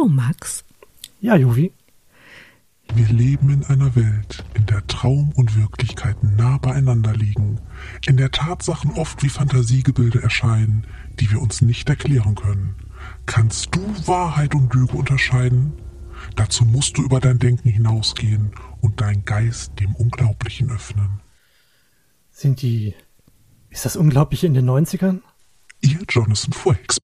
Du, Max? Ja, Juvi. Wir leben in einer Welt, in der Traum und Wirklichkeit nah beieinander liegen, in der Tatsachen oft wie Fantasiegebilde erscheinen, die wir uns nicht erklären können. Kannst du Wahrheit und Lüge unterscheiden? Dazu musst du über dein Denken hinausgehen und deinen Geist dem Unglaublichen öffnen. Sind die. Ist das Unglaubliche in den 90ern? Ihr Jonathan Frakes.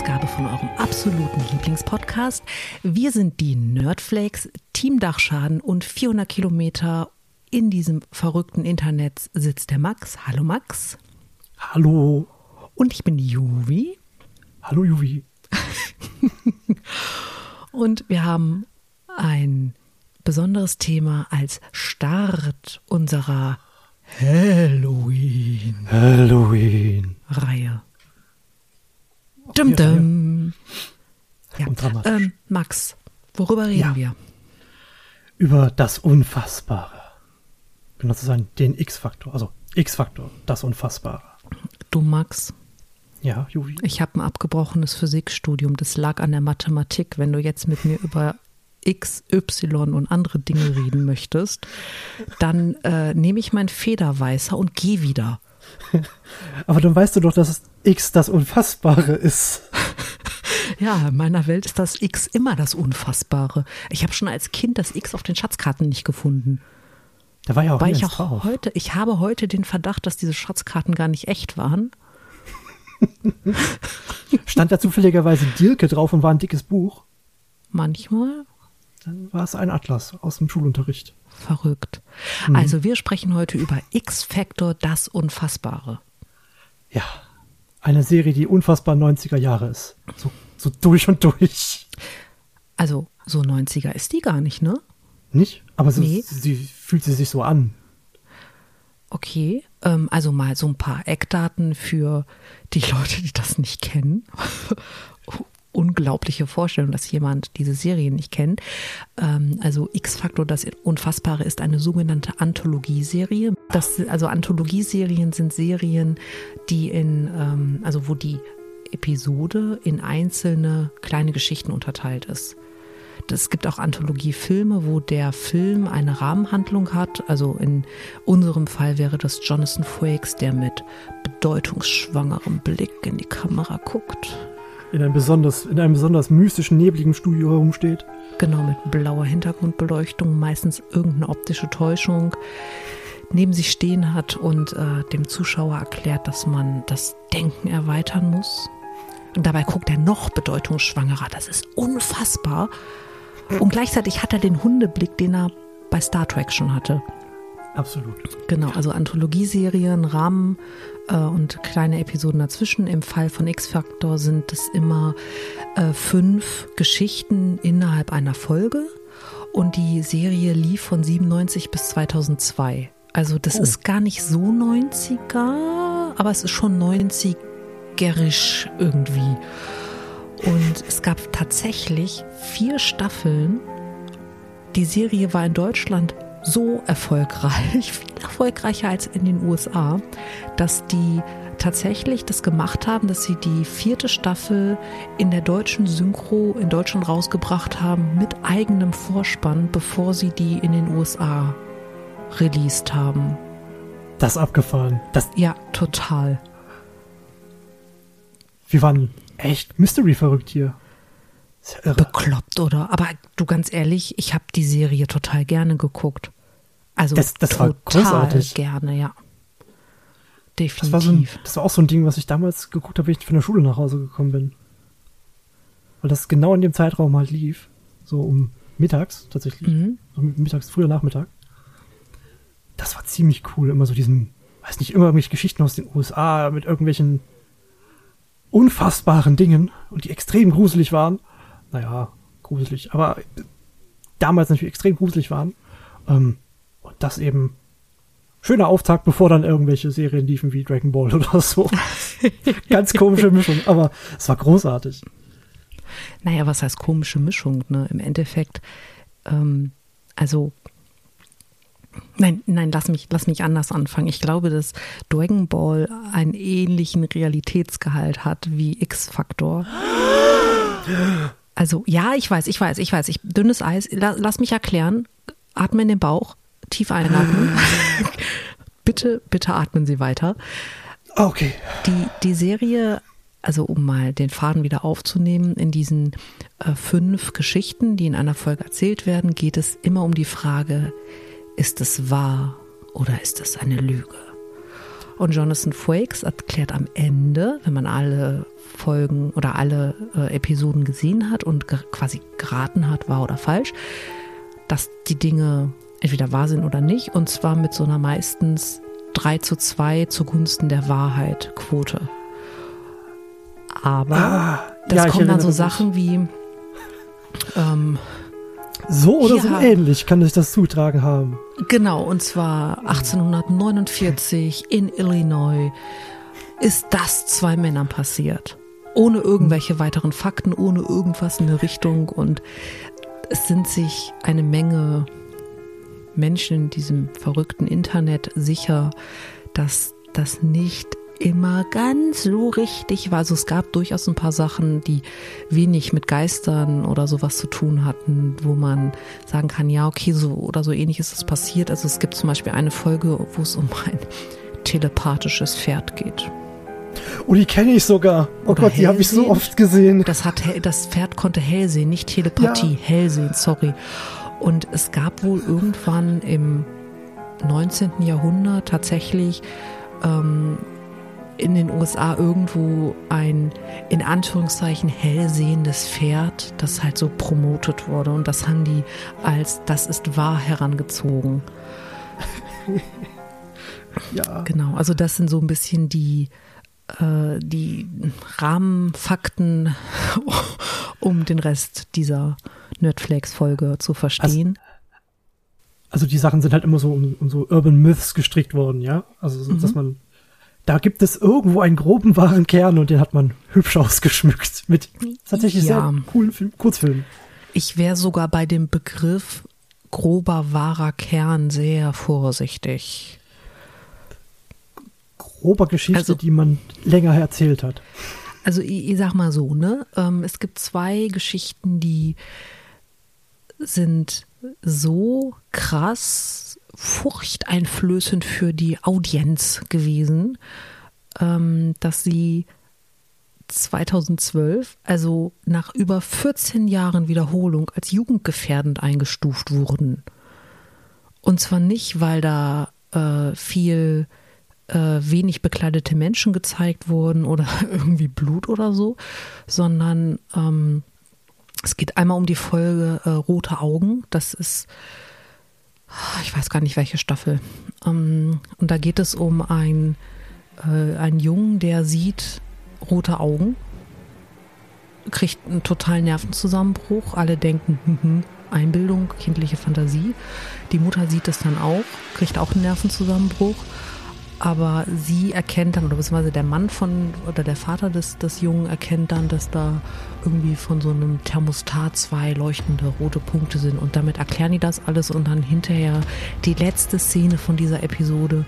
Ausgabe von eurem absoluten Lieblingspodcast. Wir sind die Nerdflakes, Team Dachschaden und 400 Kilometer in diesem verrückten Internet sitzt der Max. Hallo Max. Hallo. Und ich bin Juvi. Hallo Juvi. und wir haben ein besonderes Thema als Start unserer Halloween. Halloween. Reihe. Dum, dum. Ja. Ähm, Max, worüber reden ja. wir? Über das Unfassbare. Genau zu sein, den X-Faktor. Also X-Faktor, das Unfassbare. Du, Max. Ja, Juvi. Ich habe ein abgebrochenes Physikstudium. Das lag an der Mathematik. Wenn du jetzt mit mir über X, Y und andere Dinge reden möchtest, dann äh, nehme ich mein Federweißer und gehe wieder. Aber dann weißt du doch, dass X das Unfassbare ist. Ja, in meiner Welt ist das X immer das Unfassbare. Ich habe schon als Kind das X auf den Schatzkarten nicht gefunden. Da war ja auch Weil ich auch drauf. heute, ich habe heute den Verdacht, dass diese Schatzkarten gar nicht echt waren. Stand da zufälligerweise Dirke drauf und war ein dickes Buch? Manchmal. Dann war es ein Atlas aus dem Schulunterricht. Verrückt. Mhm. Also wir sprechen heute über X-Factor, das Unfassbare. Ja, eine Serie, die unfassbar 90er Jahre ist. So, so durch und durch. Also so 90er ist die gar nicht, ne? Nicht? Aber so, nee. sie, fühlt sie sich so an. Okay, ähm, also mal so ein paar Eckdaten für die Leute, die das nicht kennen unglaubliche Vorstellung, dass jemand diese Serie nicht kennt. Ähm, also X-Faktor, das Unfassbare, ist eine sogenannte Anthologieserie. Das, also Anthologieserien sind Serien, die in, ähm, also wo die Episode in einzelne kleine Geschichten unterteilt ist. Es gibt auch Anthologiefilme, wo der Film eine Rahmenhandlung hat. Also in unserem Fall wäre das Jonathan Frakes, der mit bedeutungsschwangerem Blick in die Kamera guckt in einem besonders, in einem besonders mystischen, nebligen Studio herumsteht. Genau, mit blauer Hintergrundbeleuchtung, meistens irgendeine optische Täuschung neben sich stehen hat und äh, dem Zuschauer erklärt, dass man das Denken erweitern muss. Und dabei guckt er noch bedeutungsschwangerer. Das ist unfassbar. Und gleichzeitig hat er den Hundeblick, den er bei Star Trek schon hatte. Absolut. Genau, also Anthologieserien, Rahmen und kleine Episoden dazwischen. Im Fall von X-Factor sind es immer äh, fünf Geschichten innerhalb einer Folge. Und die Serie lief von 97 bis 2002. Also das oh. ist gar nicht so 90er, aber es ist schon 90erisch irgendwie. Und es gab tatsächlich vier Staffeln. Die Serie war in Deutschland so erfolgreich, viel erfolgreicher als in den USA, dass die tatsächlich das gemacht haben, dass sie die vierte Staffel in der deutschen Synchro in Deutschland rausgebracht haben mit eigenem Vorspann, bevor sie die in den USA released haben. Das abgefahren. Das ja, total. Wir waren echt Mystery verrückt hier. Ja Bekloppt, oder? Aber du ganz ehrlich, ich habe die Serie total gerne geguckt. Also das, das total großartig. gerne, ja. Definitiv. Das war, so ein, das war auch so ein Ding, was ich damals geguckt habe, wenn ich von der Schule nach Hause gekommen bin. Weil das genau in dem Zeitraum halt lief. So um mittags tatsächlich. Mhm. Mittags, früher Nachmittag. Das war ziemlich cool. Immer so diesen, weiß nicht, immer irgendwelche Geschichten aus den USA mit irgendwelchen unfassbaren Dingen und die extrem gruselig waren naja, gruselig, aber damals natürlich extrem gruselig waren. Ähm, und das eben schöner Auftakt, bevor dann irgendwelche Serien liefen wie Dragon Ball oder so. Ganz komische Mischung, aber es war großartig. Naja, was heißt komische Mischung, ne? Im Endeffekt, ähm, also Nein, nein, lass mich, lass mich anders anfangen. Ich glaube, dass Dragon Ball einen ähnlichen Realitätsgehalt hat wie X-Factor. Also, ja, ich weiß, ich weiß, ich weiß. Ich, dünnes Eis, lass mich erklären. Atme in den Bauch, tief einatmen. bitte, bitte atmen Sie weiter. Okay. Die, die Serie, also um mal den Faden wieder aufzunehmen, in diesen äh, fünf Geschichten, die in einer Folge erzählt werden, geht es immer um die Frage, ist es wahr oder ist es eine Lüge? Und Jonathan Frakes erklärt am Ende, wenn man alle Folgen oder alle äh, Episoden gesehen hat und ge quasi geraten hat, wahr oder falsch, dass die Dinge entweder wahr sind oder nicht. Und zwar mit so einer meistens 3 zu 2 zugunsten der Wahrheit Quote. Aber ah, das ja, kommen dann so Sachen wie ähm, so oder ja. so ähnlich kann sich das zutragen haben. Genau, und zwar 1849 in Illinois ist das zwei Männern passiert. Ohne irgendwelche weiteren Fakten, ohne irgendwas in der Richtung. Und es sind sich eine Menge Menschen in diesem verrückten Internet sicher, dass das nicht immer ganz so richtig war. Also es gab durchaus ein paar Sachen, die wenig mit Geistern oder sowas zu tun hatten, wo man sagen kann, ja, okay, so oder so ähnlich ist es passiert. Also es gibt zum Beispiel eine Folge, wo es um ein telepathisches Pferd geht. Oh, die kenne ich sogar. Oh oder Gott, die habe ich so oft gesehen. Das, hat, das Pferd konnte hell sehen, nicht Telepathie, ja. hell sehen, sorry. Und es gab wohl irgendwann im 19. Jahrhundert tatsächlich ähm, in den USA irgendwo ein in Anführungszeichen hellsehendes Pferd, das halt so promotet wurde. Und das haben die als das ist wahr herangezogen. ja. Genau, also das sind so ein bisschen die, äh, die Rahmenfakten, um den Rest dieser Nerdflakes-Folge zu verstehen. Also, also, die Sachen sind halt immer so um, um so Urban Myths gestrickt worden, ja? Also, mhm. dass man da gibt es irgendwo einen groben wahren Kern und den hat man hübsch ausgeschmückt mit tatsächlich ja. sehr coolen Film, Kurzfilmen. Ich wäre sogar bei dem Begriff grober wahrer Kern sehr vorsichtig. Grober Geschichte, also, die man länger erzählt hat. Also ich, ich sag mal so, ne? Ähm, es gibt zwei Geschichten, die sind so krass furchteinflößend für die Audienz gewesen, ähm, dass sie 2012, also nach über 14 Jahren Wiederholung, als jugendgefährdend eingestuft wurden. Und zwar nicht, weil da äh, viel äh, wenig bekleidete Menschen gezeigt wurden oder irgendwie Blut oder so, sondern ähm, es geht einmal um die Folge äh, Rote Augen. Das ist ich weiß gar nicht welche Staffel. Ähm, und da geht es um ein, äh, einen Jungen, der sieht rote Augen, kriegt einen totalen Nervenzusammenbruch. Alle denken, hm, hm, Einbildung, kindliche Fantasie. Die Mutter sieht es dann auch, kriegt auch einen Nervenzusammenbruch aber sie erkennt dann, oder beziehungsweise der Mann von, oder der Vater des, des Jungen erkennt dann, dass da irgendwie von so einem Thermostat zwei leuchtende rote Punkte sind und damit erklären die das alles und dann hinterher die letzte Szene von dieser Episode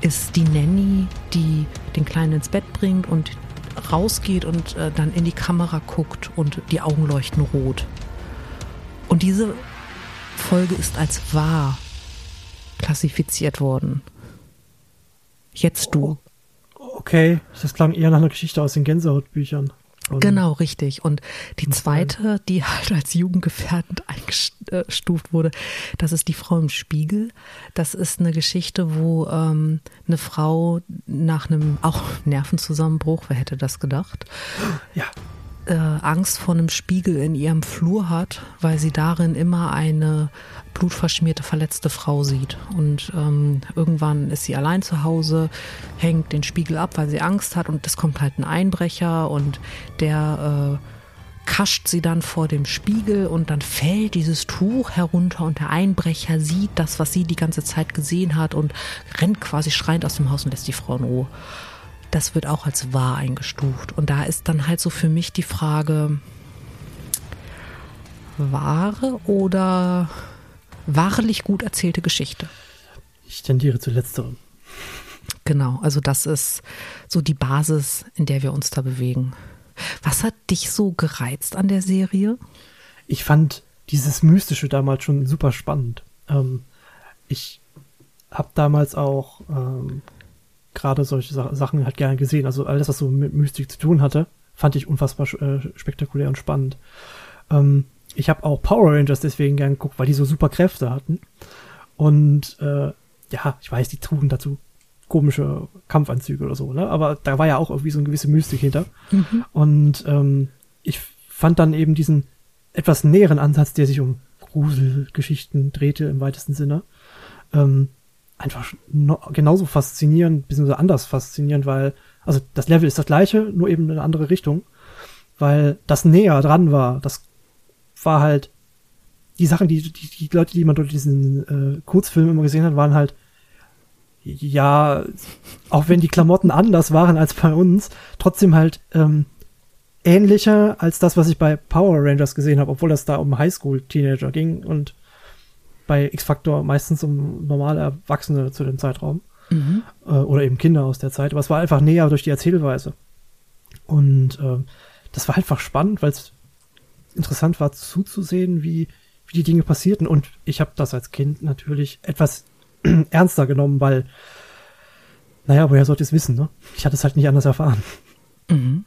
ist die Nanny, die den Kleinen ins Bett bringt und rausgeht und äh, dann in die Kamera guckt und die Augen leuchten rot. Und diese Folge ist als wahr klassifiziert worden. Jetzt du. Okay, das klang eher nach einer Geschichte aus den Gänsehautbüchern. Genau, richtig. Und die zweite, die halt als jugendgefährdend eingestuft wurde, das ist die Frau im Spiegel. Das ist eine Geschichte, wo ähm, eine Frau nach einem auch Nervenzusammenbruch, wer hätte das gedacht? Ja. Äh, Angst vor einem Spiegel in ihrem Flur hat, weil sie darin immer eine blutverschmierte, verletzte Frau sieht. Und ähm, irgendwann ist sie allein zu Hause, hängt den Spiegel ab, weil sie Angst hat und es kommt halt ein Einbrecher und der äh, kascht sie dann vor dem Spiegel und dann fällt dieses Tuch herunter und der Einbrecher sieht das, was sie die ganze Zeit gesehen hat und rennt quasi schreiend aus dem Haus und lässt die Frau in Ruhe. Das wird auch als wahr eingestuft. Und da ist dann halt so für mich die Frage, wahre oder wahrlich gut erzählte Geschichte. Ich tendiere zu letzterem. Genau, also das ist so die Basis, in der wir uns da bewegen. Was hat dich so gereizt an der Serie? Ich fand dieses Mystische damals schon super spannend. Ähm, ich habe damals auch ähm, gerade solche Sa Sachen halt gerne gesehen. Also alles, was so mit Mystik zu tun hatte, fand ich unfassbar äh, spektakulär und spannend. Ähm, ich habe auch Power Rangers deswegen gern geguckt, weil die so super Kräfte hatten. Und äh, ja, ich weiß, die trugen dazu komische Kampfanzüge oder so, ne? Aber da war ja auch irgendwie so eine gewisse Mystik hinter. Mhm. Und ähm, ich fand dann eben diesen etwas näheren Ansatz, der sich um Gruselgeschichten drehte im weitesten Sinne, ähm, einfach genauso faszinierend, beziehungsweise anders faszinierend, weil, also das Level ist das gleiche, nur eben in eine andere Richtung, weil das näher dran war, das war halt, die Sachen, die, die, die Leute, die man dort diesen äh, Kurzfilm immer gesehen hat, waren halt, ja, auch wenn die Klamotten anders waren als bei uns, trotzdem halt ähm, ähnlicher als das, was ich bei Power Rangers gesehen habe, obwohl das da um Highschool-Teenager ging und bei X-Factor meistens um normale Erwachsene zu dem Zeitraum. Mhm. Äh, oder eben Kinder aus der Zeit. Aber es war einfach näher durch die Erzählweise. Und äh, das war einfach spannend, weil es interessant war zuzusehen, wie, wie die Dinge passierten. Und ich habe das als Kind natürlich etwas ernster genommen, weil, naja, woher sollte ich es wissen, ne? Ich hatte es halt nicht anders erfahren. Mhm.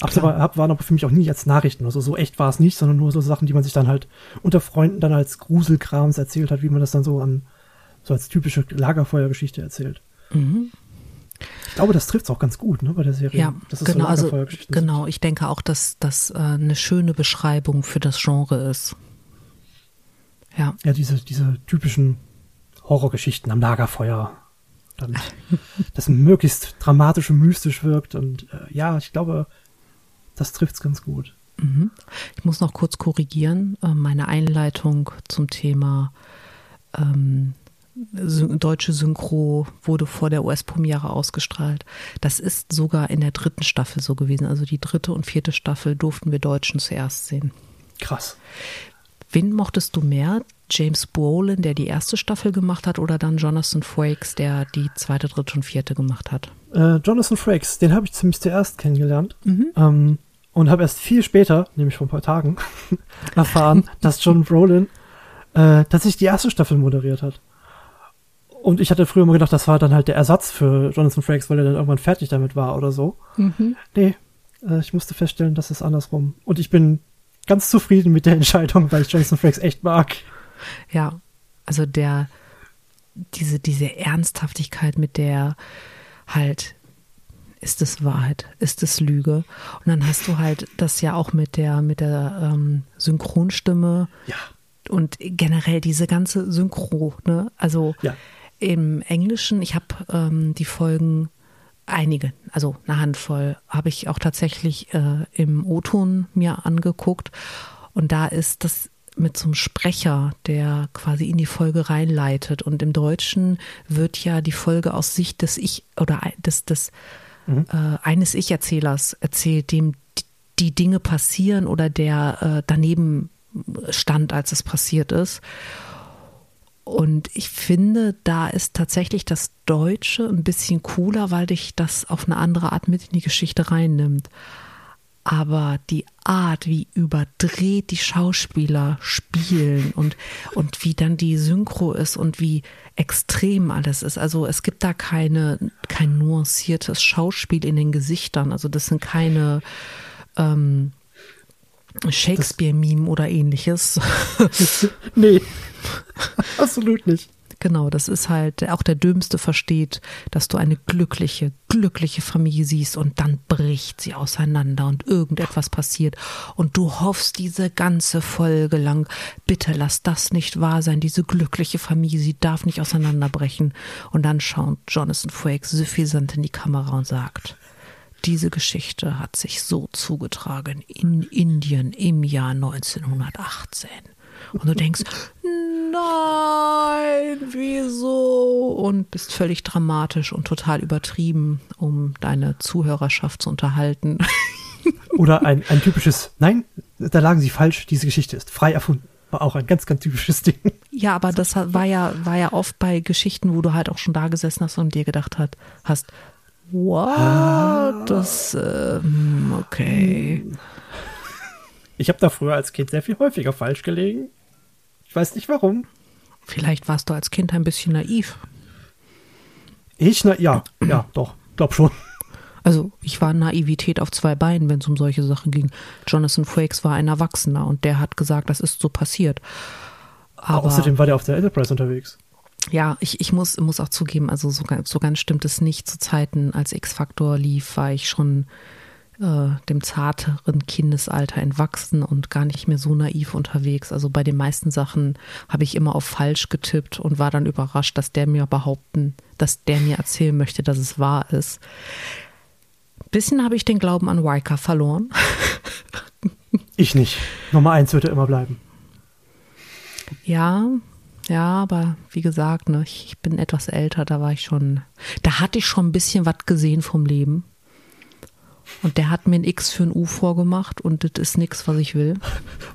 Aber hab, waren aber für mich auch nie als Nachrichten. Also so echt war es nicht, sondern nur so Sachen, die man sich dann halt unter Freunden dann als Gruselkrams erzählt hat, wie man das dann so an so als typische Lagerfeuergeschichte erzählt. Mhm. Ich glaube, das trifft es auch ganz gut, ne, bei der Serie. Ja, das ist genau, so also, genau. Ich denke auch, dass das äh, eine schöne Beschreibung für das Genre ist. Ja. Ja, diese, diese typischen Horrorgeschichten am Lagerfeuer. Dann, das möglichst dramatisch und mystisch wirkt. Und äh, ja, ich glaube, das trifft es ganz gut. Mhm. Ich muss noch kurz korrigieren. Äh, meine Einleitung zum Thema ähm, deutsche Synchro wurde vor der US-Premiere ausgestrahlt. Das ist sogar in der dritten Staffel so gewesen. Also die dritte und vierte Staffel durften wir Deutschen zuerst sehen. Krass. Wen mochtest du mehr? James Brolin, der die erste Staffel gemacht hat, oder dann Jonathan Frakes, der die zweite, dritte und vierte gemacht hat? Äh, Jonathan Frakes, den habe ich ziemlich zuerst kennengelernt. Mhm. Ähm, und habe erst viel später, nämlich vor ein paar Tagen, erfahren, dass John Brolin äh, tatsächlich die erste Staffel moderiert hat. Und ich hatte früher immer gedacht, das war dann halt der Ersatz für Jonathan Frakes, weil er dann irgendwann fertig damit war oder so. Mhm. Nee, äh, ich musste feststellen, das ist andersrum. Und ich bin ganz zufrieden mit der Entscheidung, weil ich Jonathan Frakes echt mag. Ja, also der, diese, diese Ernsthaftigkeit, mit der halt ist es Wahrheit, ist es Lüge? Und dann hast du halt das ja auch mit der, mit der ähm, Synchronstimme ja. und generell diese ganze Synchro, ne? Also ja. im Englischen, ich habe ähm, die Folgen einige, also eine Handvoll, habe ich auch tatsächlich äh, im O-Ton mir angeguckt. Und da ist das mit so einem Sprecher, der quasi in die Folge reinleitet. Und im Deutschen wird ja die Folge aus Sicht des Ich oder des, des mhm. äh, eines Ich-Erzählers erzählt, dem die Dinge passieren oder der äh, daneben stand, als es passiert ist. Und ich finde, da ist tatsächlich das Deutsche ein bisschen cooler, weil dich das auf eine andere Art mit in die Geschichte reinnimmt. Aber die Art, wie überdreht die Schauspieler spielen und, und wie dann die Synchro ist und wie extrem alles ist. Also es gibt da keine, kein nuanciertes Schauspiel in den Gesichtern. Also das sind keine ähm, Shakespeare-Meme oder ähnliches. nee, absolut nicht. Genau, das ist halt, auch der Dümmste versteht, dass du eine glückliche, glückliche Familie siehst und dann bricht sie auseinander und irgendetwas passiert und du hoffst diese ganze Folge lang, bitte lass das nicht wahr sein, diese glückliche Familie, sie darf nicht auseinanderbrechen. Und dann schaut Jonathan Frakes suffisant in die Kamera und sagt, diese Geschichte hat sich so zugetragen in Indien im Jahr 1918. Und du denkst, nein, wieso? Und bist völlig dramatisch und total übertrieben, um deine Zuhörerschaft zu unterhalten. Oder ein, ein typisches, nein, da lagen sie falsch, diese Geschichte ist frei erfunden. War auch ein ganz, ganz typisches Ding. Ja, aber das war ja, war ja oft bei Geschichten, wo du halt auch schon da gesessen hast und dir gedacht hat, hast, what? Das, äh, okay. Ich habe da früher als Kind sehr viel häufiger falsch gelegen. Weiß nicht warum. Vielleicht warst du als Kind ein bisschen naiv. Ich, na, ja, ja, doch, glaub schon. Also ich war Naivität auf zwei Beinen, wenn es um solche Sachen ging. Jonathan Frakes war ein Erwachsener und der hat gesagt, das ist so passiert. Aber Außerdem war der auf der Enterprise unterwegs. Ja, ich, ich muss, muss auch zugeben, also so, so ganz stimmt es nicht. Zu Zeiten, als X-Factor lief, war ich schon äh, dem zarteren Kindesalter entwachsen und gar nicht mehr so naiv unterwegs. Also bei den meisten Sachen habe ich immer auf falsch getippt und war dann überrascht, dass der mir behaupten, dass der mir erzählen möchte, dass es wahr ist bisschen habe ich den Glauben an Waika verloren. ich nicht. Nummer eins wird er immer bleiben. Ja, ja, aber wie gesagt, ne, ich bin etwas älter, da war ich schon, da hatte ich schon ein bisschen was gesehen vom Leben. Und der hat mir ein X für ein U vorgemacht und das ist nichts, was ich will.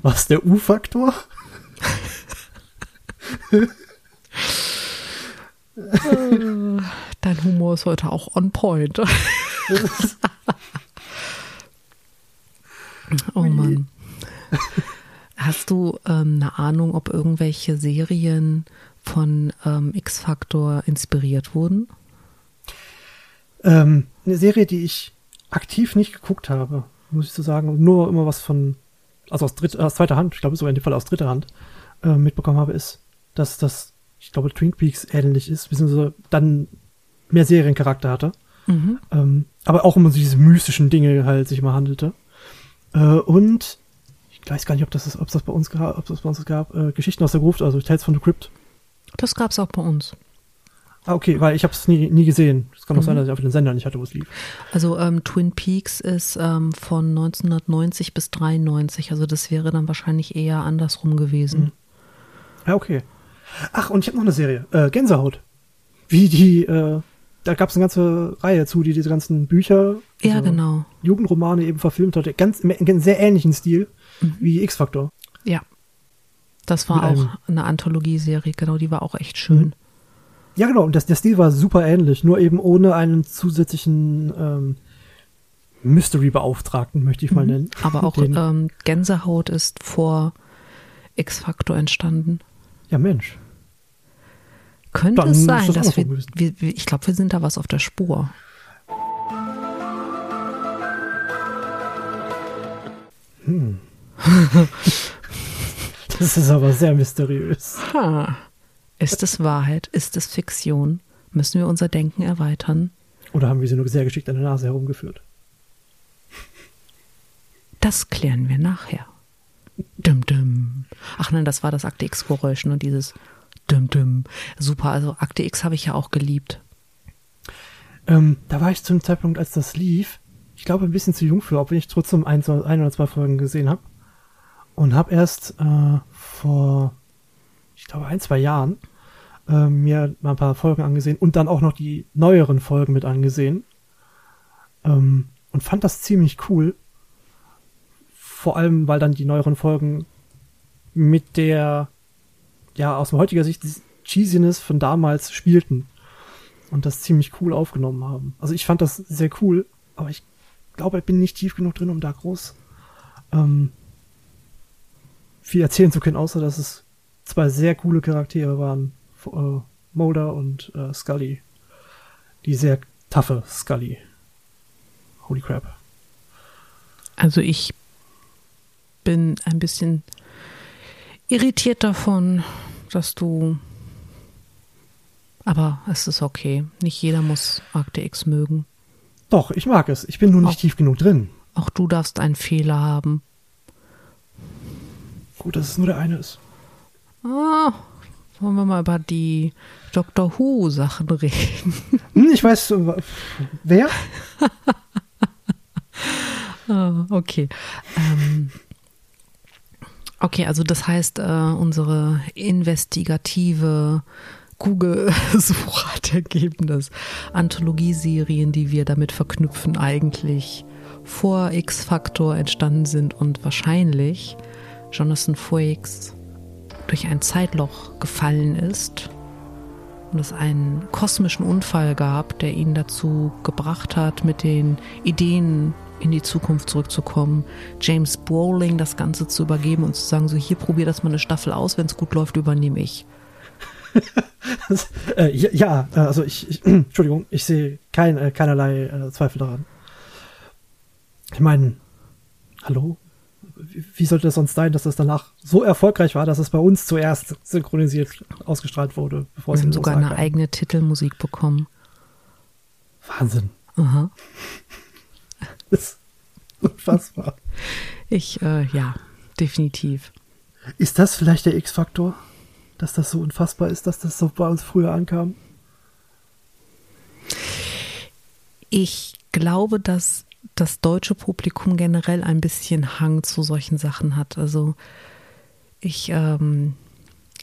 Was, der U-Faktor? Dein Humor ist heute auch on point. oh Mann. Hast du ähm, eine Ahnung, ob irgendwelche Serien von ähm, X-Factor inspiriert wurden? Ähm, eine Serie, die ich aktiv nicht geguckt habe, muss ich so sagen, nur immer was von, also aus, dritt, aus zweiter Hand, ich glaube sogar in dem Fall aus dritter Hand, äh, mitbekommen habe, ist, dass das, ich glaube, Twin Peaks ähnlich ist, beziehungsweise dann mehr Seriencharakter hatte. Mhm. Ähm, aber auch um diese mystischen Dinge halt sich mal handelte. Äh, und ich weiß gar nicht, ob das, ist, ob das bei uns gab, ob das bei uns gab, äh, Geschichten aus der Gruft, also Tales from the Crypt. Das gab es auch bei uns. Ah, okay, weil ich habe es nie, nie gesehen. Es kann auch mhm. sein, dass ich auf den Sender nicht hatte, wo es lief. Also ähm, Twin Peaks ist ähm, von 1990 bis 93, also das wäre dann wahrscheinlich eher andersrum gewesen. Mhm. Ja, okay. Ach, und ich habe noch eine Serie, äh, Gänsehaut. Wie die äh, da gab es eine ganze Reihe zu, die diese ganzen Bücher, ja, also genau. Jugendromane eben verfilmt hat, ganz im sehr ähnlichen Stil mhm. wie X-Factor. Ja. Das war auch eine Anthologieserie, genau, die war auch echt schön. Ja, genau, und das, der Stil war super ähnlich, nur eben ohne einen zusätzlichen ähm, Mystery-Beauftragten, möchte ich mal mhm. nennen. Aber auch ähm, Gänsehaut ist vor X-Factor entstanden. Ja, Mensch. Könnte Dann es sein, das dass wir, wir, ich glaube, wir sind da was auf der Spur. Hm. das ist aber sehr mysteriös. Ha. Ist es Wahrheit? Ist es Fiktion? Müssen wir unser Denken erweitern? Oder haben wir sie nur sehr geschickt an der Nase herumgeführt? Das klären wir nachher. Dum, dum. Ach nein, das war das Akte X-Geräusch, nur dieses Dum, dum. Super, also Akte X habe ich ja auch geliebt. Ähm, da war ich zum Zeitpunkt, als das lief, ich glaube ein bisschen zu jung für, obwohl ich trotzdem ein, ein oder zwei Folgen gesehen habe. Und habe erst äh, vor, ich glaube, ein, zwei Jahren äh, mir mal ein paar Folgen angesehen und dann auch noch die neueren Folgen mit angesehen. Ähm, und fand das ziemlich cool. Vor allem, weil dann die neueren Folgen mit der ja, aus heutiger Sicht die Cheesiness von damals spielten und das ziemlich cool aufgenommen haben. Also ich fand das sehr cool, aber ich glaube, ich bin nicht tief genug drin, um da groß ähm, viel erzählen zu können, außer dass es zwei sehr coole Charaktere waren, äh, Mulder und äh, Scully. Die sehr taffe Scully. Holy crap. Also ich bin ein bisschen irritiert davon, dass du. Aber es ist okay. Nicht jeder muss Akte X mögen. Doch, ich mag es. Ich bin nur nicht auch, tief genug drin. Auch du darfst einen Fehler haben. Gut, dass es nur der eine ist. Ah, wollen wir mal über die Doctor Who Sachen reden? Hm, ich weiß, äh, wer? ah, okay. Ähm, Okay, also das heißt, äh, unsere investigative Google-Suche hat ergeben, dass Anthologieserien, die wir damit verknüpfen, eigentlich vor X-Factor entstanden sind und wahrscheinlich Jonathan Frakes durch ein Zeitloch gefallen ist und es einen kosmischen Unfall gab, der ihn dazu gebracht hat, mit den Ideen in die Zukunft zurückzukommen, James Bowling das Ganze zu übergeben und zu sagen, so hier probier das mal eine Staffel aus, wenn es gut läuft, übernehme ich. äh, ja, äh, also ich, ich Entschuldigung, ich sehe kein, äh, keinerlei äh, Zweifel daran. Ich meine, hallo? Wie, sollte das sonst sein, dass das danach so erfolgreich war, dass es bei uns zuerst synchronisiert ausgestrahlt wurde, bevor Wir es haben sogar eine eigene Titelmusik bekommen. Wahnsinn. Aha. Das ist unfassbar. Ich, äh, ja, definitiv. Ist das vielleicht der X-Faktor? Dass das so unfassbar ist, dass das so bei uns früher ankam? Ich glaube, dass das deutsche Publikum generell ein bisschen Hang zu solchen Sachen hat. Also ich ähm,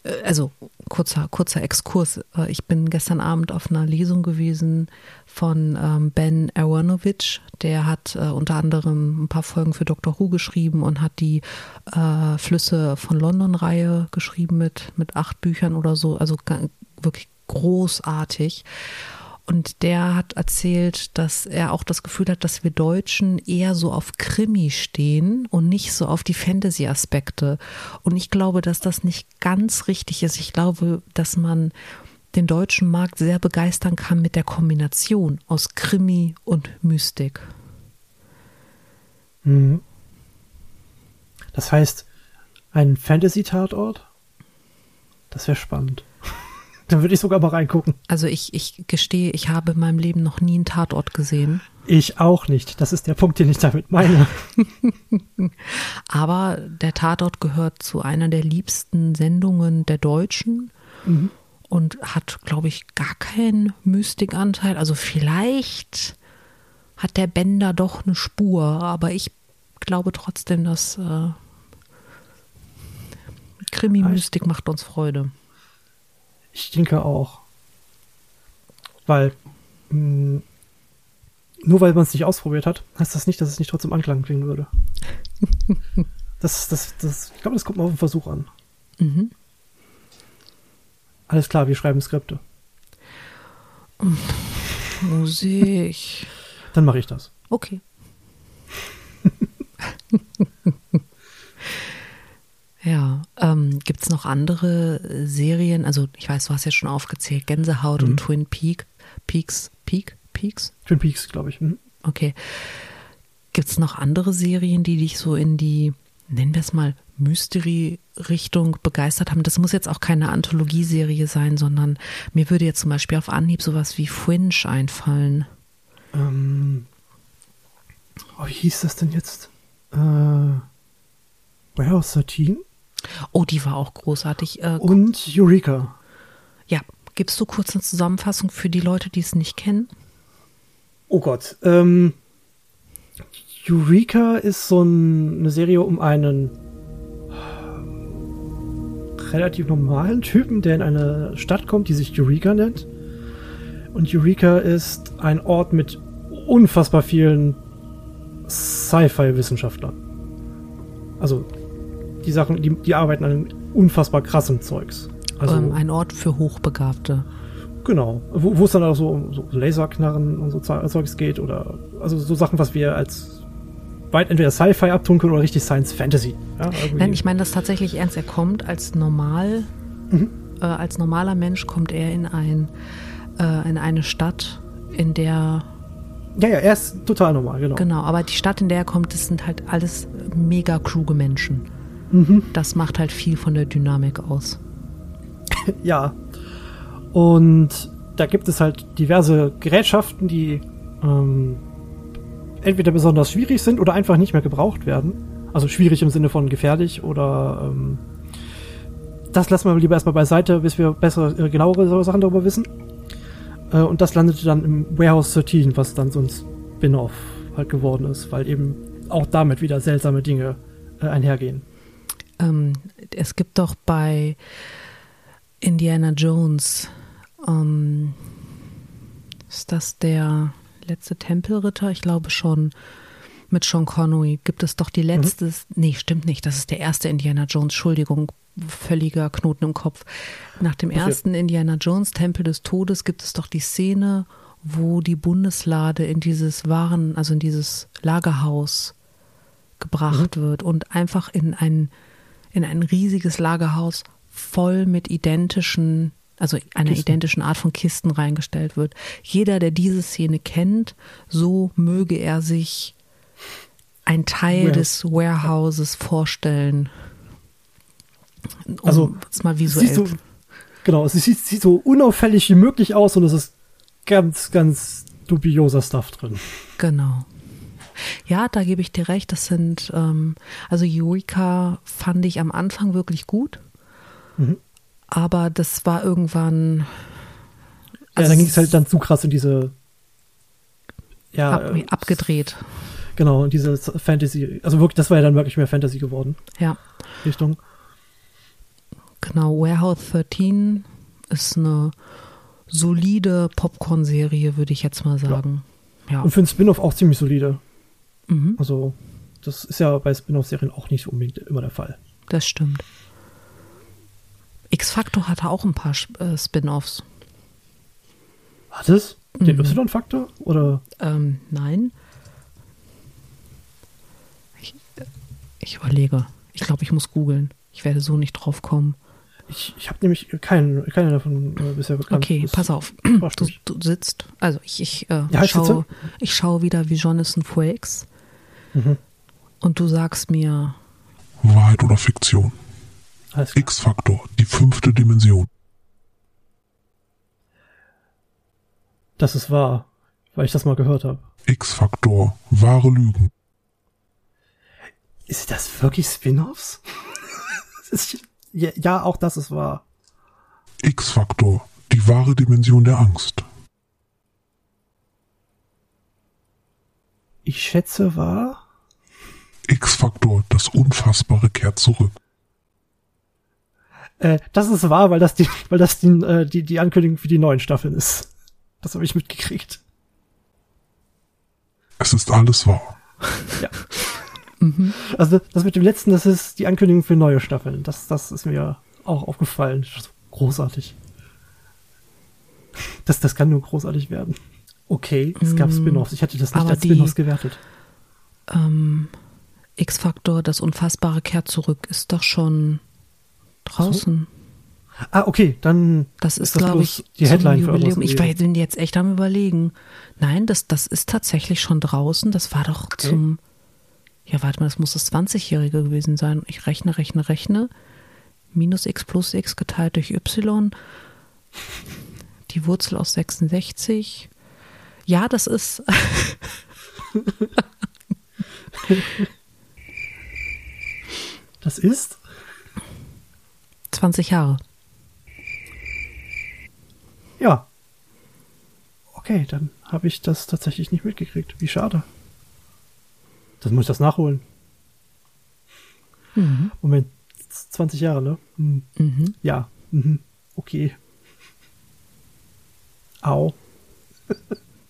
äh, also kurzer, kurzer Exkurs. Äh, ich bin gestern Abend auf einer Lesung gewesen von ähm, Ben Aronovich. Der hat äh, unter anderem ein paar Folgen für Dr. Who geschrieben und hat die äh, Flüsse von London-Reihe geschrieben mit, mit acht Büchern oder so. Also wirklich großartig. Und der hat erzählt, dass er auch das Gefühl hat, dass wir Deutschen eher so auf Krimi stehen und nicht so auf die Fantasy-Aspekte. Und ich glaube, dass das nicht ganz richtig ist. Ich glaube, dass man den deutschen Markt sehr begeistern kann mit der Kombination aus Krimi und Mystik. Mhm. Das heißt, ein Fantasy-Tatort? Das wäre spannend. Dann würde ich sogar mal reingucken. Also ich, ich gestehe, ich habe in meinem Leben noch nie einen Tatort gesehen. Ich auch nicht. Das ist der Punkt, den ich damit meine. Aber der Tatort gehört zu einer der liebsten Sendungen der Deutschen mhm. und hat, glaube ich, gar keinen Mystikanteil. Also vielleicht hat der Bender doch eine Spur, aber ich glaube trotzdem, dass äh, Krimi-Mystik macht uns Freude. Ich denke auch. Weil mh, hm, nur weil man es nicht ausprobiert hat, heißt das nicht, dass es nicht trotzdem Anklang klingen würde. das, das, das, ich glaube, das kommt mal auf den Versuch an. Mhm. Alles klar, wir schreiben Skripte. Musik. Dann mache ich das. Okay. Ja, ähm, gibt es noch andere Serien? Also ich weiß, du hast ja schon aufgezählt, Gänsehaut mhm. und Twin Peak, Peaks, Peak, Peaks? Twin Peaks, glaube ich. Mhm. Okay. Gibt es noch andere Serien, die dich so in die, nennen wir es mal, Mystery-Richtung begeistert haben? Das muss jetzt auch keine Anthologieserie sein, sondern mir würde jetzt zum Beispiel auf Anhieb sowas wie Fringe einfallen. Ähm, oh, wie hieß das denn jetzt? Äh, Warehouse 13? Oh, die war auch großartig. Äh, Und Eureka. Ja, gibst du kurz eine Zusammenfassung für die Leute, die es nicht kennen? Oh Gott. Ähm, Eureka ist so ein, eine Serie um einen relativ normalen Typen, der in eine Stadt kommt, die sich Eureka nennt. Und Eureka ist ein Ort mit unfassbar vielen Sci-Fi-Wissenschaftlern. Also die Sachen, die, die arbeiten an unfassbar krassem Zeugs. Also ähm, ein Ort für Hochbegabte. Genau, wo, es dann auch so um so Laserknarren und so Zeugs geht oder also so Sachen, was wir als weit entweder Sci-Fi abtun können oder richtig Science Fantasy. Ja, Nein, ich meine das tatsächlich ernst. Er kommt als normal, mhm. äh, als normaler Mensch kommt er in ein äh, in eine Stadt, in der ja, ja, er ist total normal, genau. Genau, aber die Stadt, in der er kommt, das sind halt alles mega kluge Menschen. Mhm. Das macht halt viel von der Dynamik aus. ja. Und da gibt es halt diverse Gerätschaften, die ähm, entweder besonders schwierig sind oder einfach nicht mehr gebraucht werden. Also schwierig im Sinne von gefährlich oder ähm, das lassen wir lieber erstmal beiseite, bis wir bessere, äh, genauere Sachen darüber wissen. Äh, und das landete dann im Warehouse 13, was dann so ein Spin-off halt geworden ist, weil eben auch damit wieder seltsame Dinge äh, einhergehen. Ähm, es gibt doch bei Indiana Jones, ähm, ist das der letzte Tempelritter? Ich glaube schon. Mit Sean Connery gibt es doch die letzte. Mhm. Nee, stimmt nicht. Das ist der erste Indiana Jones. Entschuldigung. völliger Knoten im Kopf. Nach dem ersten Indiana Jones Tempel des Todes gibt es doch die Szene, wo die Bundeslade in dieses Waren, also in dieses Lagerhaus gebracht wird und einfach in ein, in ein riesiges Lagerhaus voll mit identischen, also einer Kisten. identischen Art von Kisten reingestellt wird. Jeder, der diese Szene kennt, so möge er sich ein Teil Warehouse. des Warehouses vorstellen. Um Also, es mal visuell. so, genau, es sieht, sieht so unauffällig wie möglich aus und es ist ganz, ganz dubioser Stuff drin. Genau. Ja, da gebe ich dir recht. Das sind, ähm, also Eureka fand ich am Anfang wirklich gut. Mhm. Aber das war irgendwann. Ja, also dann ging es halt dann zu krass in diese, ja, ab, äh, abgedreht. genau, in diese Fantasy, also wirklich, das war ja dann wirklich mehr Fantasy geworden, Ja, Richtung. genau. Warehouse 13 ist eine solide Popcorn-Serie, würde ich jetzt mal sagen. Ja. Und für einen Spin-off auch ziemlich solide. Mhm, Also, das ist ja bei Spin-off-Serien auch nicht unbedingt immer der Fall. das stimmt. X-Factor hatte auch ein paar äh, Spin-offs. Hat es? Den Mhm. Y-Faktor? Oder? Ähm, nein. Ich, ich überlege. Ich glaube, ich muss googeln. Ich werde so nicht drauf kommen. Ich, ich habe nämlich keinen, keine davon äh, bisher bekannt. Okay, Das pass auf. Du, du sitzt. Also ich, ich, äh, Ja, ich schaue, sitze. ich schaue wieder wie Jonathan Frakes. Mhm. Und du sagst mir, Wahrheit oder Fiktion? X-Faktor, die fünfte Dimension. Das ist wahr, weil ich das mal gehört habe. X-Faktor, wahre Lügen. Ist das wirklich Spin-offs? Ja, auch das ist wahr. X-Faktor, die wahre Dimension der Angst. Ich schätze wahr. X-Faktor, das Unfassbare kehrt zurück. Äh, das ist wahr, weil das die, weil das die, äh, die, die Ankündigung für die neuen Staffeln ist. Das habe ich mitgekriegt. Es ist alles wahr. Ja. Also das mit dem letzten, das ist die Ankündigung für neue Staffeln. Das, das ist mir auch aufgefallen. Großartig. Das, das kann nur großartig werden. Okay, es gab Mm, Spin-offs. Ich hätte das nicht aber als Spin-offs gewertet. ähm, X-Faktor, das Unfassbare kehrt zurück, ist doch schon draußen. Ah, okay, dann Das ist, das glaube ich, die Headline für Jubiläum. Ich gewesen. bin jetzt echt am überlegen. Nein, das, das ist tatsächlich schon draußen. Das war doch zum. Ja, warte mal, das muss das 20-Jährige gewesen sein. Ich rechne, rechne, rechne. Minus x plus x geteilt durch y. Die Wurzel aus 66. Ja, das ist. Das ist 20 Jahre. Ja. Okay, dann habe ich das tatsächlich nicht mitgekriegt. Wie schade. Dann muss ich das nachholen. Mhm. Moment, 20 Jahre, ne? Hm. Mhm. Ja. Mhm. Okay. Au.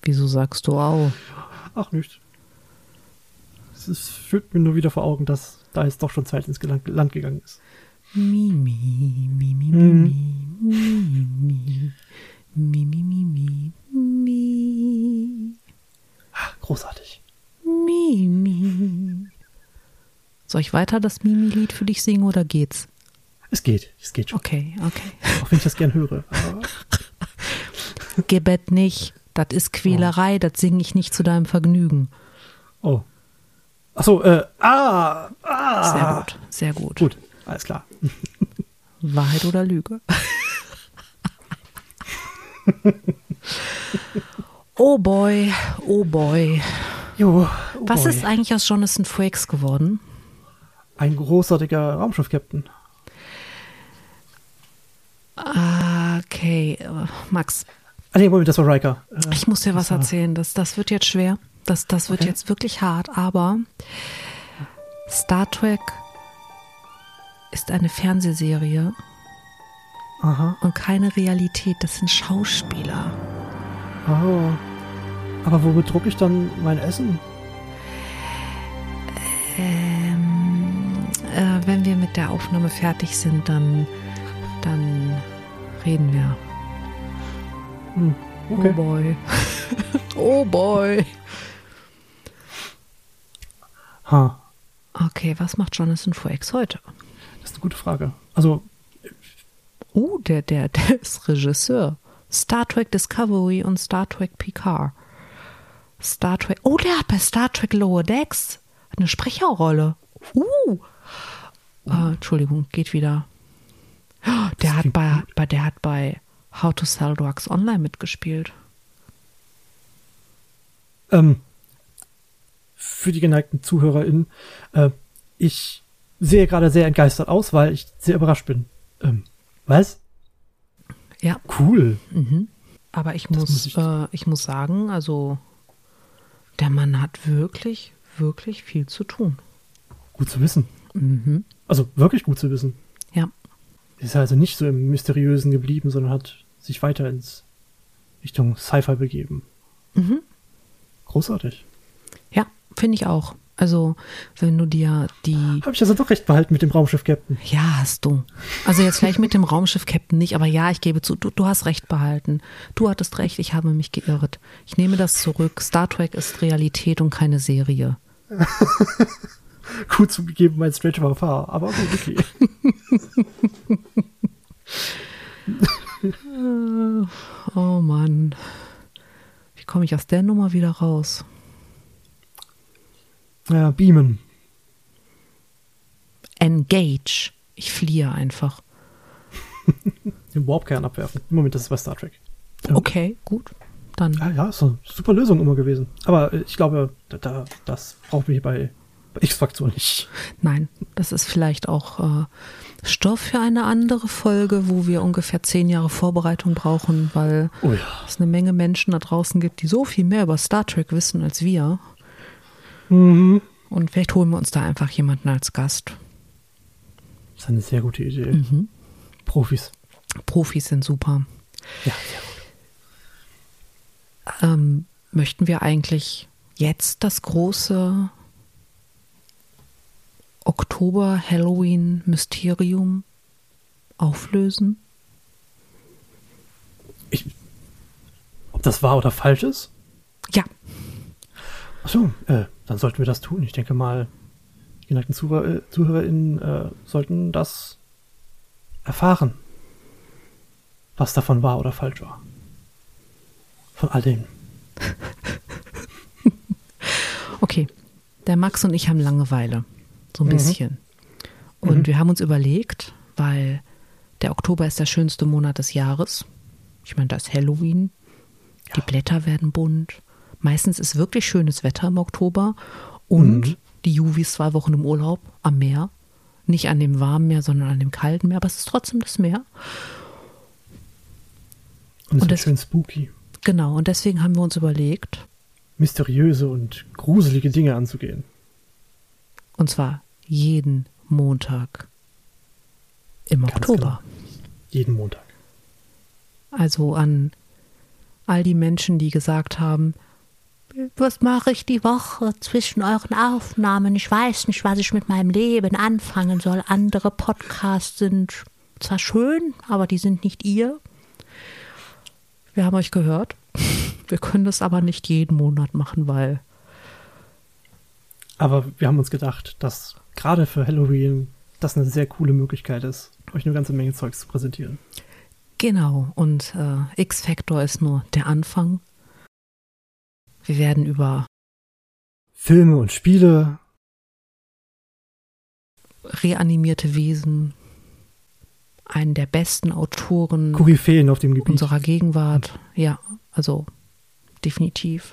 Wieso sagst du au? Ach, nicht. Es führt mir nur wieder vor Augen, dass da jetzt doch schon Zeit ins Land gegangen ist. Mi, mi, mi, mi, mi, Mhm. mi, mi, mi, mi, mi, mi, mi, mi. Ah, großartig. Mimi. Soll ich weiter das Mimi-Lied für dich singen oder geht's? Es geht, es geht schon. Okay, okay. Auch wenn ich das gern höre. Gebet nicht. Das ist Quälerei, das singe ich nicht zu deinem Vergnügen. oh. Ach so, äh, ah, ah. Sehr gut, sehr gut. Gut, alles klar. Wahrheit oder Lüge? oh boy, oh boy. Jo, oh Was boy. ist eigentlich aus Jonathan Frakes geworden? ein großartiger Raumschiff-Captain? Okay, äh, Max, Ah, nee, Moment, das war Riker. Äh, ich muss dir was das erzählen. Das, das wird jetzt schwer. Das, das wird Okay. jetzt wirklich hart, aber Star Trek ist eine Fernsehserie Aha. und keine Realität. Das sind Schauspieler. Oh. Aber womit drucke ich dann mein Essen? Ähm, äh, wenn wir mit der Aufnahme fertig sind, dann, dann reden wir. Hm, okay. Oh boy. oh boy. Ha, Okay, was macht Jonathan Frakes heute? das ist eine gute Frage. Also, Oh, der, der, der ist Regisseur. Star Trek Discovery und Star Trek Picard. Star Trek. Oh, der hat bei Star Trek Lower Decks eine Sprecherrolle. Uh. Äh, Entschuldigung, geht wieder. Der hat bei, bei, der hat bei How to Sell Drugs Online mitgespielt. ähm, für die geneigten ZuhörerInnen, äh, ich sehe gerade sehr entgeistert aus, weil ich sehr überrascht bin. Ähm, was? Ja, Cool. aber ich Das muss, muss ich- äh, ich muss sagen, also der Mann hat wirklich, wirklich viel zu tun. Gut zu wissen. Mhm. Also wirklich gut zu wissen. Ja, Ist also nicht so im Mysteriösen geblieben, sondern hat sich weiter ins Richtung Sci-Fi begeben. Mhm. Großartig. ja, finde ich auch. Also, wenn du dir die Habe ich also doch recht behalten mit dem Raumschiff-Captain. Ja, hast du. Also jetzt vielleicht mit dem Raumschiff-Captain nicht, aber ja, ich gebe zu, du, du hast recht behalten. Du hattest recht, ich habe mich geirrt. Ich nehme das zurück. Star Trek ist Realität und keine Serie. Gut zugegeben, mein Strange Far, aber gut, okay. Oh Mann. Wie komme ich aus der Nummer wieder raus? Ja, beamen. Engage. Ich fliehe einfach. Den Warpkern abwerfen. Im Moment, das ist bei Star Trek. Okay, gut. Dann. Ja, ja, ist eine super Lösung immer gewesen. Aber äh, ich glaube, da, da, das brauchen wir hier bei, bei X-Faktor nicht. Nein, das ist vielleicht auch äh, Stoff für eine andere Folge, wo wir ungefähr zehn Jahre Vorbereitung brauchen, weil Oh ja. es eine Menge Menschen da draußen gibt, die so viel mehr über Star Trek wissen als wir. Mhm. Und vielleicht holen wir uns da einfach jemanden als Gast. Das ist eine sehr gute Idee. Mhm. Profis. Profis sind super. Ja, sehr gut. Ähm, möchten wir eigentlich jetzt das große Oktober-Halloween-Mysterium auflösen? Ich, ob das wahr oder falsch ist? Ja, Achso, äh, dann sollten wir das tun. Ich denke mal, die geneigten Zuhörer, äh, ZuhörerInnen äh, sollten das erfahren, was davon wahr oder falsch war. Von all dem. okay. Der Max und ich haben Langeweile. So ein Mhm. bisschen. Und wir haben uns überlegt, weil der Oktober ist der schönste Monat des Jahres. Ich meine, da ist Halloween. Die Blätter werden bunt. Meistens ist wirklich schönes Wetter im Oktober. Und Mhm. die Juvi ist zwei Wochen im Urlaub am Meer. Nicht an dem warmen Meer, sondern an dem kalten Meer. Aber es ist trotzdem das Meer. Und es Und wird das- schön spooky, Genau. Und deswegen haben wir uns überlegt, mysteriöse und gruselige Dinge anzugehen. und zwar jeden Montag im Ganz Oktober. Jeden Montag. Also an all die Menschen, die gesagt haben, was mache ich die Woche zwischen euren Aufnahmen? Ich weiß nicht, was ich mit meinem Leben anfangen soll. Andere Podcasts sind zwar schön, aber die sind nicht ihr. Wir haben euch gehört. Wir können das aber nicht jeden Monat machen, weil Aber wir haben uns gedacht, dass gerade für Halloween das eine sehr coole Möglichkeit ist, euch eine ganze Menge Zeugs zu präsentieren. Genau, und äh, X-Factor ist nur der Anfang. Wir werden über Filme und Spiele, reanimierte Wesen, einen der besten Autoren Koryphäen auf dem Gebiet. unserer Gegenwart, ja, also definitiv.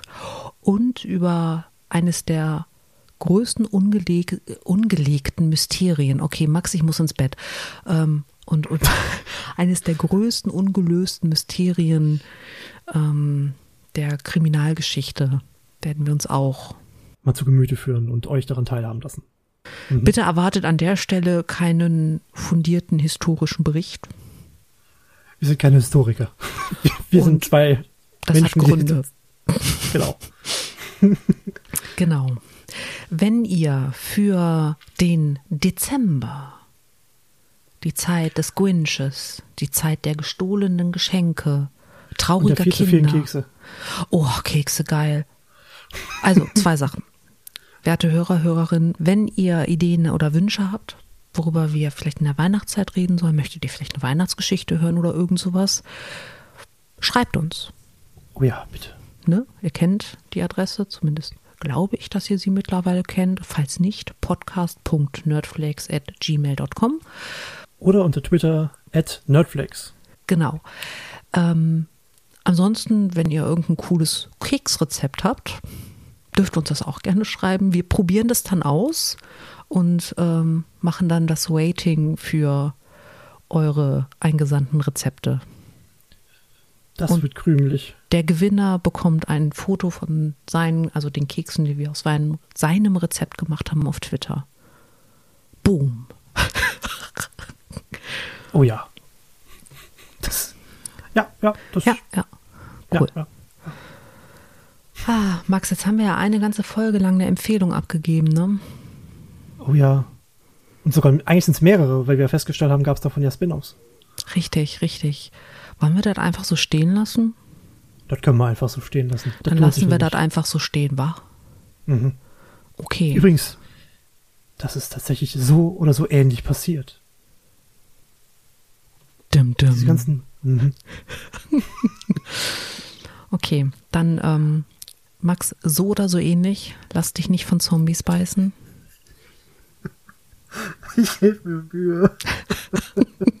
Und über eines der größten ungeleg ungelegten Mysterien. Okay, Max, ich muss ins Bett. Ähm, und, und eines der größten ungelösten Mysterien ähm, der Kriminalgeschichte werden wir uns auch. mal zu Gemüte führen und euch daran teilhaben lassen. Mhm. Bitte erwartet an der Stelle keinen fundierten historischen Bericht. Wir sind keine Historiker. Wir, wir sind zwei Das Menschen, hat Gründe. Genau. Genau. Wenn ihr für den Dezember, die Zeit des Grinches, die Zeit der gestohlenen Geschenke, trauriger Und viel zu Kinder. vielen Kekse. Oh, Kekse, geil. Also, zwei Sachen. Werte Hörer, Hörerinnen, wenn ihr Ideen oder Wünsche habt, worüber wir vielleicht in der Weihnachtszeit reden sollen, möchtet ihr vielleicht eine Weihnachtsgeschichte hören oder irgend sowas, schreibt uns. Oh ja, bitte. Ne? Ihr kennt die Adresse, zumindest glaube ich, dass ihr sie mittlerweile kennt. Falls nicht, podcast.nerdflakes.gmail.com. Oder unter Twitter at Nerdflex. Genau. Ähm, ansonsten, wenn ihr irgendein cooles Keksrezept habt, dürft uns das auch gerne schreiben. Wir probieren das dann aus und ähm, machen dann das Waiting für eure eingesandten Rezepte. Das Und- wird krümelig. Der Gewinner bekommt ein Foto von seinen, also den Keksen, die wir aus seinem, seinem Rezept gemacht haben auf Twitter. Boom. Oh ja. Das, ja, ja, das, Ja, ja. ja, cool. ja. Ah, Max, jetzt haben wir ja eine ganze Folge lang eine Empfehlung abgegeben, ne? Oh ja. Und sogar, eigentlich sind es mehrere, weil wir festgestellt haben, gab es davon ja Spin-offs. Richtig, richtig. Wollen wir das einfach so stehen lassen? Das können wir einfach so stehen lassen. Das Dann lassen wir das einfach so stehen, wa? Mhm. Okay. Übrigens, das ist tatsächlich so oder so ähnlich passiert. Dim, dim. Diese ganzen. Mhm. Okay, dann ähm, Max, so oder so ähnlich. Lass dich nicht von Zombies beißen. Ich gebe mir Mühe.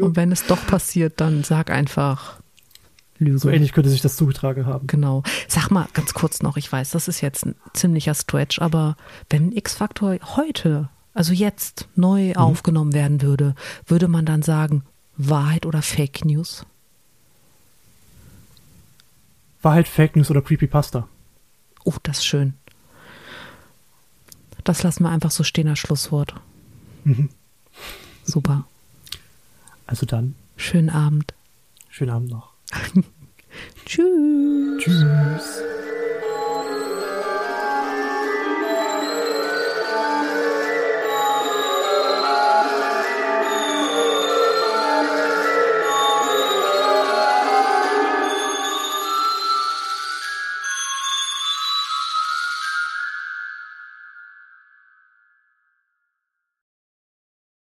Und wenn es doch passiert, dann sag einfach Lüge. So ähnlich könnte sich das zugetragen haben. Genau. Sag mal ganz kurz noch, ich weiß, das ist jetzt ein ziemlicher Stretch, aber wenn X-Factor heute, also jetzt neu aufgenommen werden würde, würde man dann sagen, Wahrheit oder Fake News? War halt Fake News oder Creepypasta. Oh, das ist schön. Das lassen wir einfach so stehen als Schlusswort. Mhm. Super. Also dann, Schönen Abend. schönen Abend noch. Tschüss. Tschüss.